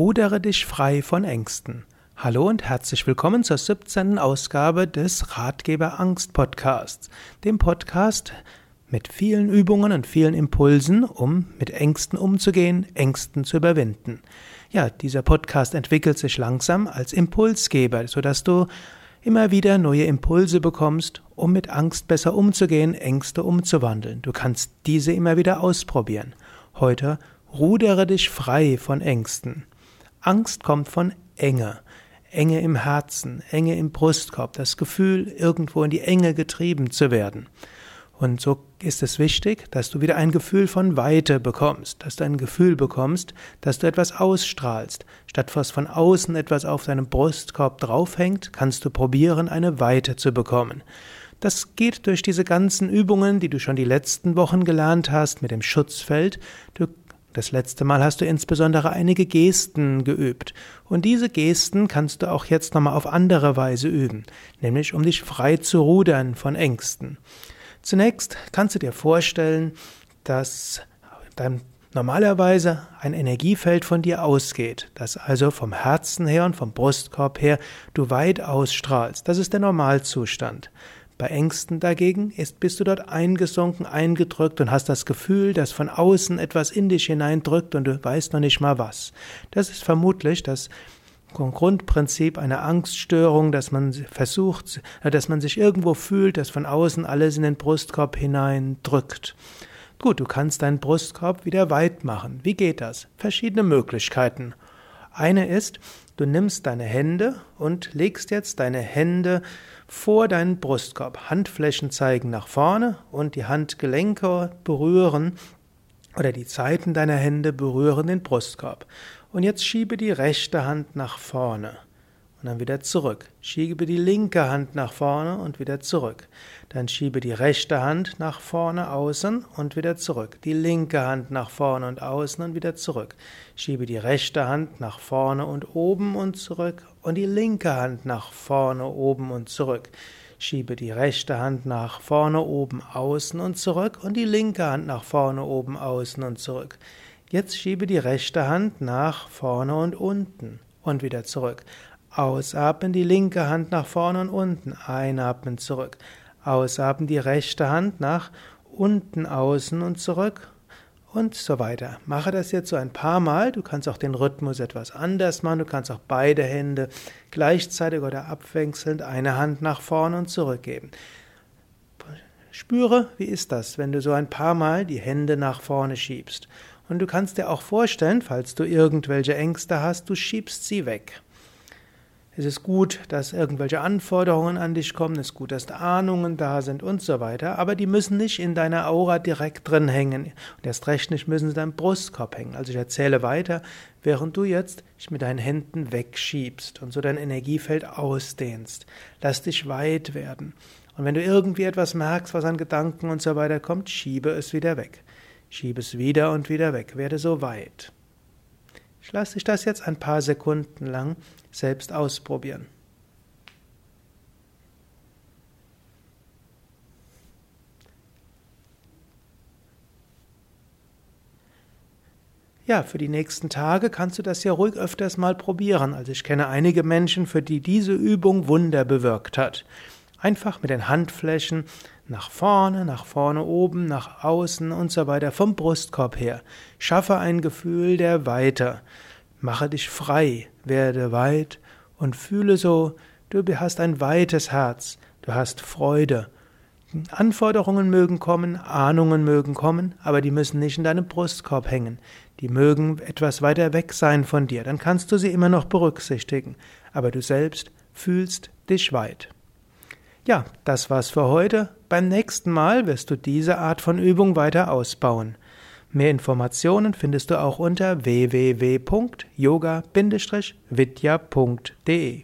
Rudere dich frei von Ängsten. Hallo und herzlich willkommen zur 17. Ausgabe des Ratgeber Angst Podcasts, dem Podcast mit vielen Übungen und vielen Impulsen, um mit Ängsten umzugehen, Ängsten zu überwinden. Ja, dieser Podcast entwickelt sich langsam als Impulsgeber, sodass du immer wieder neue Impulse bekommst, um mit Angst besser umzugehen, Ängste umzuwandeln. Du kannst diese immer wieder ausprobieren. Heute rudere dich frei von Ängsten. Angst kommt von Enge. Enge im Herzen, Enge im Brustkorb, das Gefühl, irgendwo in die Enge getrieben zu werden. Und so ist es wichtig, dass du wieder ein Gefühl von Weite bekommst, dass du ein Gefühl bekommst, dass du etwas ausstrahlst. Statt was von außen etwas auf deinem Brustkorb draufhängt, kannst du probieren, eine Weite zu bekommen. Das geht durch diese ganzen Übungen, die du schon die letzten Wochen gelernt hast mit dem Schutzfeld. Du das letzte Mal hast du insbesondere einige Gesten geübt. Und diese Gesten kannst du auch jetzt nochmal auf andere Weise üben, nämlich um dich frei zu rudern von Ängsten. Zunächst kannst du dir vorstellen, dass dein normalerweise ein Energiefeld von dir ausgeht, das also vom Herzen her und vom Brustkorb her du weit ausstrahlst. Das ist der Normalzustand. Bei Ängsten dagegen ist, bist du dort eingesunken, eingedrückt und hast das Gefühl, dass von außen etwas in dich hineindrückt und du weißt noch nicht mal was. Das ist vermutlich das Grundprinzip einer Angststörung, dass man versucht, dass man sich irgendwo fühlt, dass von außen alles in den Brustkorb hineindrückt. Gut, du kannst deinen Brustkorb wieder weit machen. Wie geht das? Verschiedene Möglichkeiten. Eine ist, du nimmst deine Hände und legst jetzt deine Hände vor deinen Brustkorb. Handflächen zeigen nach vorne und die Handgelenke berühren oder die Zeiten deiner Hände berühren den Brustkorb. Und jetzt schiebe die rechte Hand nach vorne und dann wieder zurück. Schiebe die linke Hand nach vorne und wieder zurück. Dann schiebe die rechte Hand nach vorne außen und wieder zurück. Die linke Hand nach vorne und außen und wieder zurück. Schiebe die rechte Hand nach vorne und oben und zurück und die linke Hand nach vorne oben und zurück. Schiebe die rechte Hand nach vorne oben außen und zurück und die linke Hand nach vorne oben außen und zurück. Jetzt schiebe die rechte Hand nach vorne und unten und wieder zurück. Ausatmen die linke Hand nach vorne und unten, einatmen zurück. Ausatmen die rechte Hand nach unten, außen und zurück und so weiter. Mache das jetzt so ein paar Mal. Du kannst auch den Rhythmus etwas anders machen. Du kannst auch beide Hände gleichzeitig oder abwechselnd eine Hand nach vorne und zurück geben. Spüre, wie ist das, wenn du so ein paar Mal die Hände nach vorne schiebst. Und du kannst dir auch vorstellen, falls du irgendwelche Ängste hast, du schiebst sie weg. Es ist gut, dass irgendwelche Anforderungen an dich kommen, es ist gut, dass Ahnungen da sind und so weiter, aber die müssen nicht in deiner Aura direkt drin hängen. Und erst recht nicht müssen sie in deinem Brustkorb hängen. Also ich erzähle weiter, während du jetzt dich mit deinen Händen wegschiebst und so dein Energiefeld ausdehnst. Lass dich weit werden. Und wenn du irgendwie etwas merkst, was an Gedanken und so weiter kommt, schiebe es wieder weg. Schiebe es wieder und wieder weg. Werde so weit. Ich lasse dich das jetzt ein paar Sekunden lang selbst ausprobieren. Ja, für die nächsten Tage kannst du das ja ruhig öfters mal probieren. Also ich kenne einige Menschen, für die diese Übung Wunder bewirkt hat. Einfach mit den Handflächen nach vorne, nach vorne oben, nach außen und so weiter vom Brustkorb her. Schaffe ein Gefühl der Weite. Mache dich frei, werde weit und fühle so, du hast ein weites Herz, du hast Freude. Anforderungen mögen kommen, Ahnungen mögen kommen, aber die müssen nicht in deinem Brustkorb hängen. Die mögen etwas weiter weg sein von dir, dann kannst du sie immer noch berücksichtigen, aber du selbst fühlst dich weit. Ja, das war's für heute. Beim nächsten Mal wirst du diese Art von Übung weiter ausbauen. Mehr Informationen findest du auch unter www.yoga-vidya.de